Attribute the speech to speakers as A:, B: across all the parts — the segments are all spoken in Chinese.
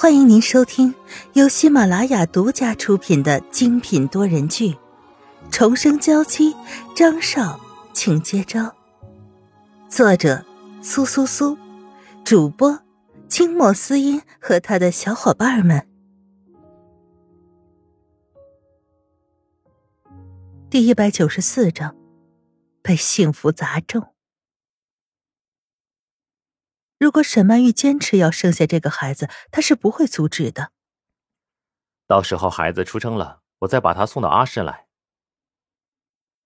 A: 欢迎您收听由喜马拉雅独家出品的精品多人剧《重生娇妻》，张少，请接招。作者：苏苏苏，主播：清墨思音和他的小伙伴们。第一百九十四章，被幸福砸中。如果沈曼玉坚持要生下这个孩子，她是不会阻止的。
B: 到时候孩子出生了，我再把他送到阿市来。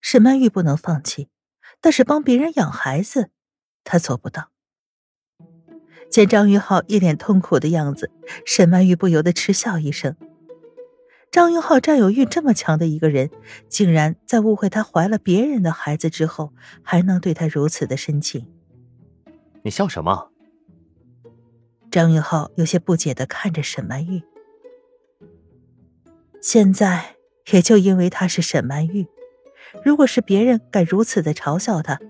A: 沈曼玉不能放弃，但是帮别人养孩子，她做不到。见张云浩一脸痛苦的样子，沈曼玉不由得嗤笑一声。张云浩占有欲这么强的一个人，竟然在误会她怀了别人的孩子之后，还能对她如此的深情。
B: 你笑什么？
A: 张云浩有些不解的看着沈曼玉。现在也就因为她是沈曼玉，如果是别人敢如此的嘲笑她，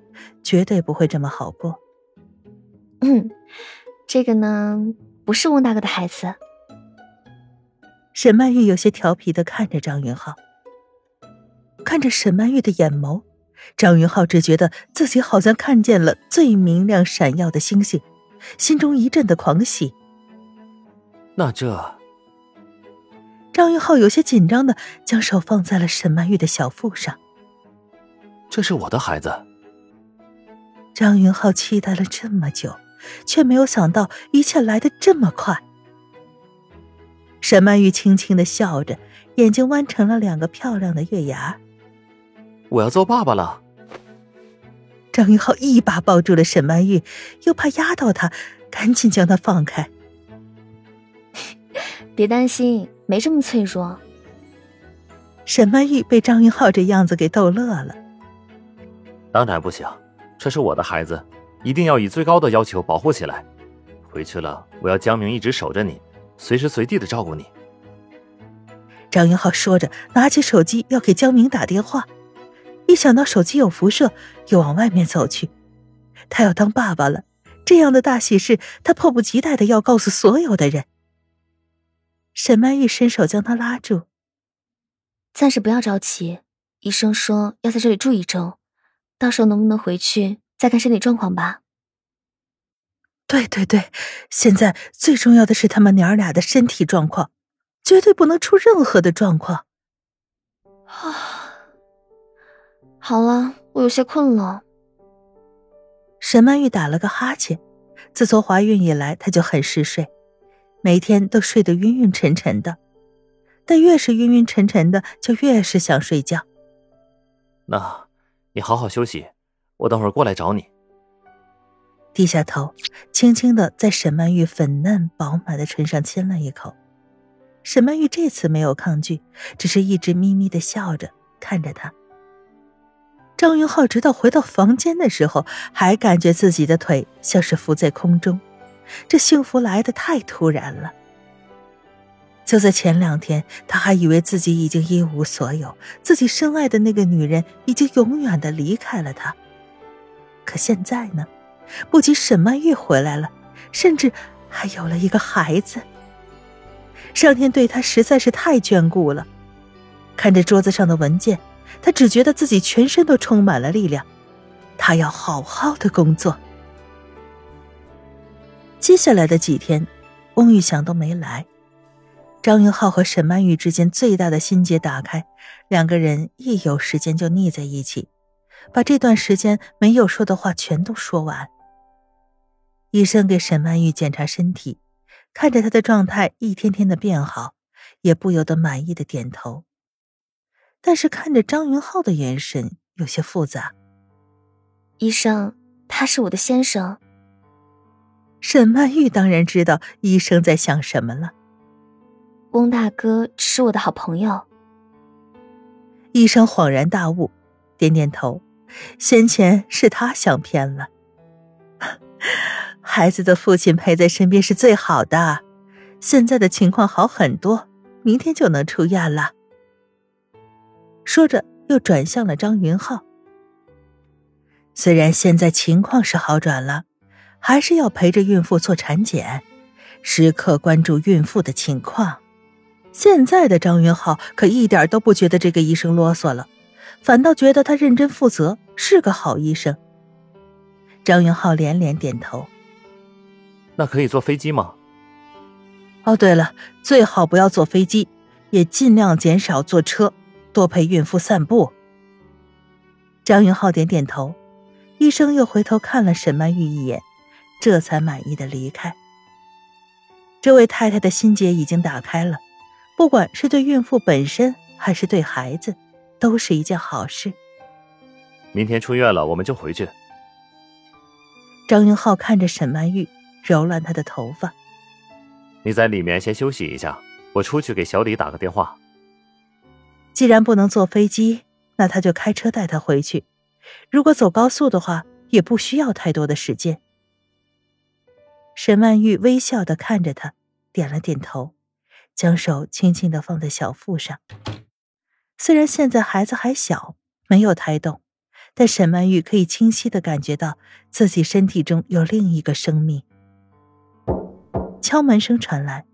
A: 绝对不会这么好过。
C: 嗯，这个呢，不是翁大哥的孩子。
A: 沈曼玉有些调皮的看着张云浩，看着沈曼玉的眼眸，张云浩只觉得自己好像看见了最明亮闪耀的星星。心中一阵的狂喜。
B: 那这……
A: 张云浩有些紧张的将手放在了沈曼玉的小腹上。
B: 这是我的孩子。
A: 张云浩期待了这么久，却没有想到一切来得这么快。沈曼玉轻轻的笑着，眼睛弯成了两个漂亮的月牙。
B: 我要做爸爸了。
A: 张云浩一把抱住了沈曼玉，又怕压到她，赶紧将她放开。
C: 别担心，没这么脆弱。
A: 沈曼玉被张云浩这样子给逗乐了。
B: 当然不行，这是我的孩子，一定要以最高的要求保护起来。回去了，我要江明一直守着你，随时随地的照顾你。
A: 张云浩说着，拿起手机要给江明打电话。一想到手机有辐射，又往外面走去。他要当爸爸了，这样的大喜事，他迫不及待的要告诉所有的人。沈曼玉伸手将他拉住：“
C: 暂时不要着急，医生说要在这里住一周，到时候能不能回去再看身体状况吧。”“
A: 对对对，现在最重要的是他们娘儿俩的身体状况，绝对不能出任何的状况。”
C: 啊。好了，我有些困了。
A: 沈曼玉打了个哈欠，自从怀孕以来，她就很嗜睡，每天都睡得晕晕沉沉的。但越是晕晕沉沉的，就越是想睡觉。
B: 那，你好好休息，我等会儿过来找你。
A: 低下头，轻轻的在沈曼玉粉嫩饱满的唇上亲了一口。沈曼玉这次没有抗拒，只是一直咪咪的笑着看着他。张云浩直到回到房间的时候，还感觉自己的腿像是浮在空中，这幸福来的太突然了。就在前两天，他还以为自己已经一无所有，自己深爱的那个女人已经永远的离开了他。可现在呢，不仅沈曼玉回来了，甚至还有了一个孩子。上天对他实在是太眷顾了。看着桌子上的文件。他只觉得自己全身都充满了力量，他要好好的工作。接下来的几天，翁玉祥都没来，张云浩和沈曼玉之间最大的心结打开，两个人一有时间就腻在一起，把这段时间没有说的话全都说完。医生给沈曼玉检查身体，看着她的状态一天天的变好，也不由得满意的点头。但是看着张云浩的眼神有些复杂。
C: 医生，他是我的先生。
A: 沈曼玉当然知道医生在想什么了。
C: 翁大哥只是我的好朋友。
A: 医生恍然大悟，点点头。先前是他想偏了。孩子的父亲陪在身边是最好的。现在的情况好很多，明天就能出院了。说着，又转向了张云浩。虽然现在情况是好转了，还是要陪着孕妇做产检，时刻关注孕妇的情况。现在的张云浩可一点都不觉得这个医生啰嗦了，反倒觉得他认真负责，是个好医生。张云浩连连点头。
B: 那可以坐飞机吗？
A: 哦，对了，最好不要坐飞机，也尽量减少坐车，多陪孕妇散步。张云浩点点头，医生又回头看了沈曼玉一眼。这才满意的离开。这位太太的心结已经打开了，不管是对孕妇本身还是对孩子，都是一件好事。
B: 明天出院了，我们就回去。
A: 张云浩看着沈曼玉，揉乱她的头发。
B: 你在里面先休息一下，我出去给小李打个电话。
A: 既然不能坐飞机，那他就开车带她回去。如果走高速的话，也不需要太多的时间。沈曼玉微笑的看着他，点了点头，将手轻轻的放在小腹上。虽然现在孩子还小，没有胎动，但沈曼玉可以清晰的感觉到自己身体中有另一个生命。敲门声传来，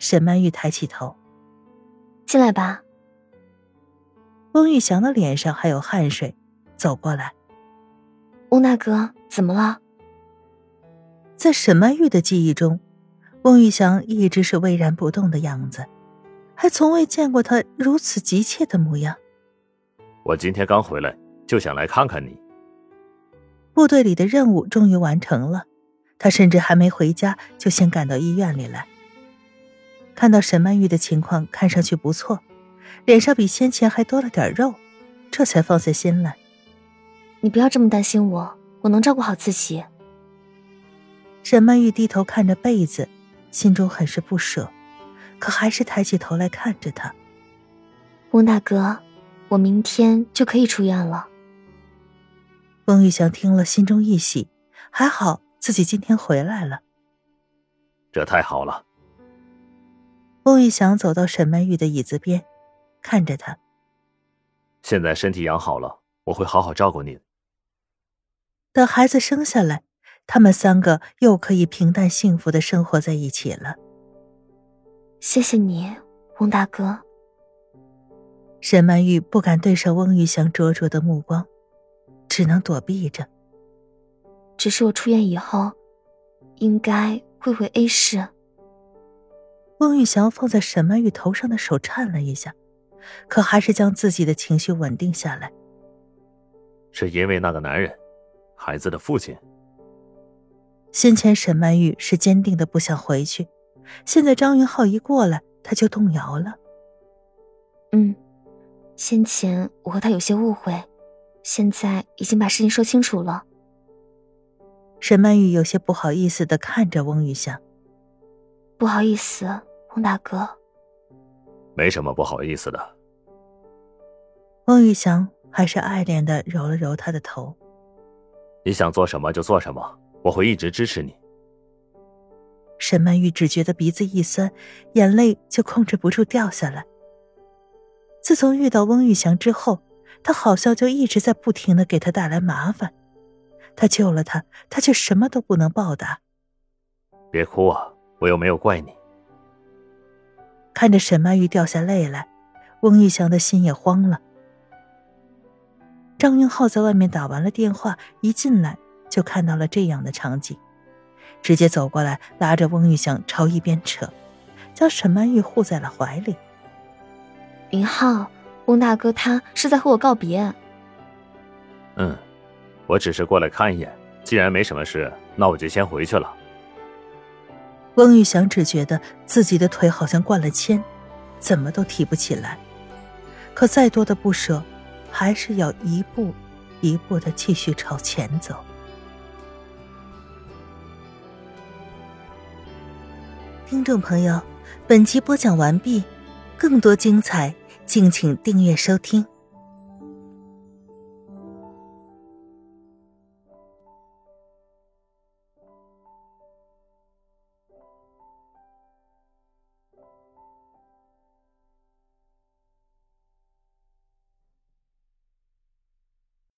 A: 沈曼玉抬起头：“
C: 进来吧。”
A: 翁玉祥的脸上还有汗水，走过来：“
C: 翁大哥，怎么了？”
A: 在沈曼玉的记忆中，翁玉祥一直是巍然不动的样子，还从未见过他如此急切的模样。
B: 我今天刚回来，就想来看看你。
A: 部队里的任务终于完成了，他甚至还没回家，就先赶到医院里来。看到沈曼玉的情况看上去不错，脸上比先前还多了点肉，这才放下心来。
C: 你不要这么担心我，我能照顾好自己。
A: 沈曼玉低头看着被子，心中很是不舍，可还是抬起头来看着他。
C: 翁大哥，我明天就可以出院了。
A: 翁玉祥听了，心中一喜，还好自己今天回来了。
B: 这太好了。
A: 翁玉祥走到沈曼玉的椅子边，看着他。
B: 现在身体养好了，我会好好照顾您。
A: 等孩子生下来。他们三个又可以平淡幸福的生活在一起了。
C: 谢谢你，翁大哥。
A: 沈曼玉不敢对上翁玉祥灼灼的目光，只能躲避着。
C: 只是我出院以后，应该会回 A 市。
A: 翁玉祥放在沈曼玉头上的手颤了一下，可还是将自己的情绪稳定下来。
B: 是因为那个男人，孩子的父亲。
A: 先前沈曼玉是坚定的不想回去，现在张云浩一过来，他就动摇了。
C: 嗯，先前我和他有些误会，现在已经把事情说清楚了。
A: 沈曼玉有些不好意思的看着翁玉祥，
C: 不好意思，翁大哥。
B: 没什么不好意思的。
A: 翁玉祥还是爱怜的揉了揉他的头。
B: 你想做什么就做什么。我会一直支持你。
A: 沈曼玉只觉得鼻子一酸，眼泪就控制不住掉下来。自从遇到翁玉祥之后，他好像就一直在不停的给他带来麻烦。他救了他，他却什么都不能报答。
B: 别哭啊，我又没有怪你。
A: 看着沈曼玉掉下泪来，翁玉祥的心也慌了。张云浩在外面打完了电话，一进来。就看到了这样的场景，直接走过来，拉着翁玉祥朝一边扯，将沈曼玉护在了怀里。
C: 云浩，翁大哥他是在和我告别。
B: 嗯，我只是过来看一眼，既然没什么事，那我就先回去了。
A: 翁玉祥只觉得自己的腿好像灌了铅，怎么都提不起来，可再多的不舍，还是要一步一步的继续朝前走。听众朋友，本集播讲完毕，更多精彩，敬请订阅收听。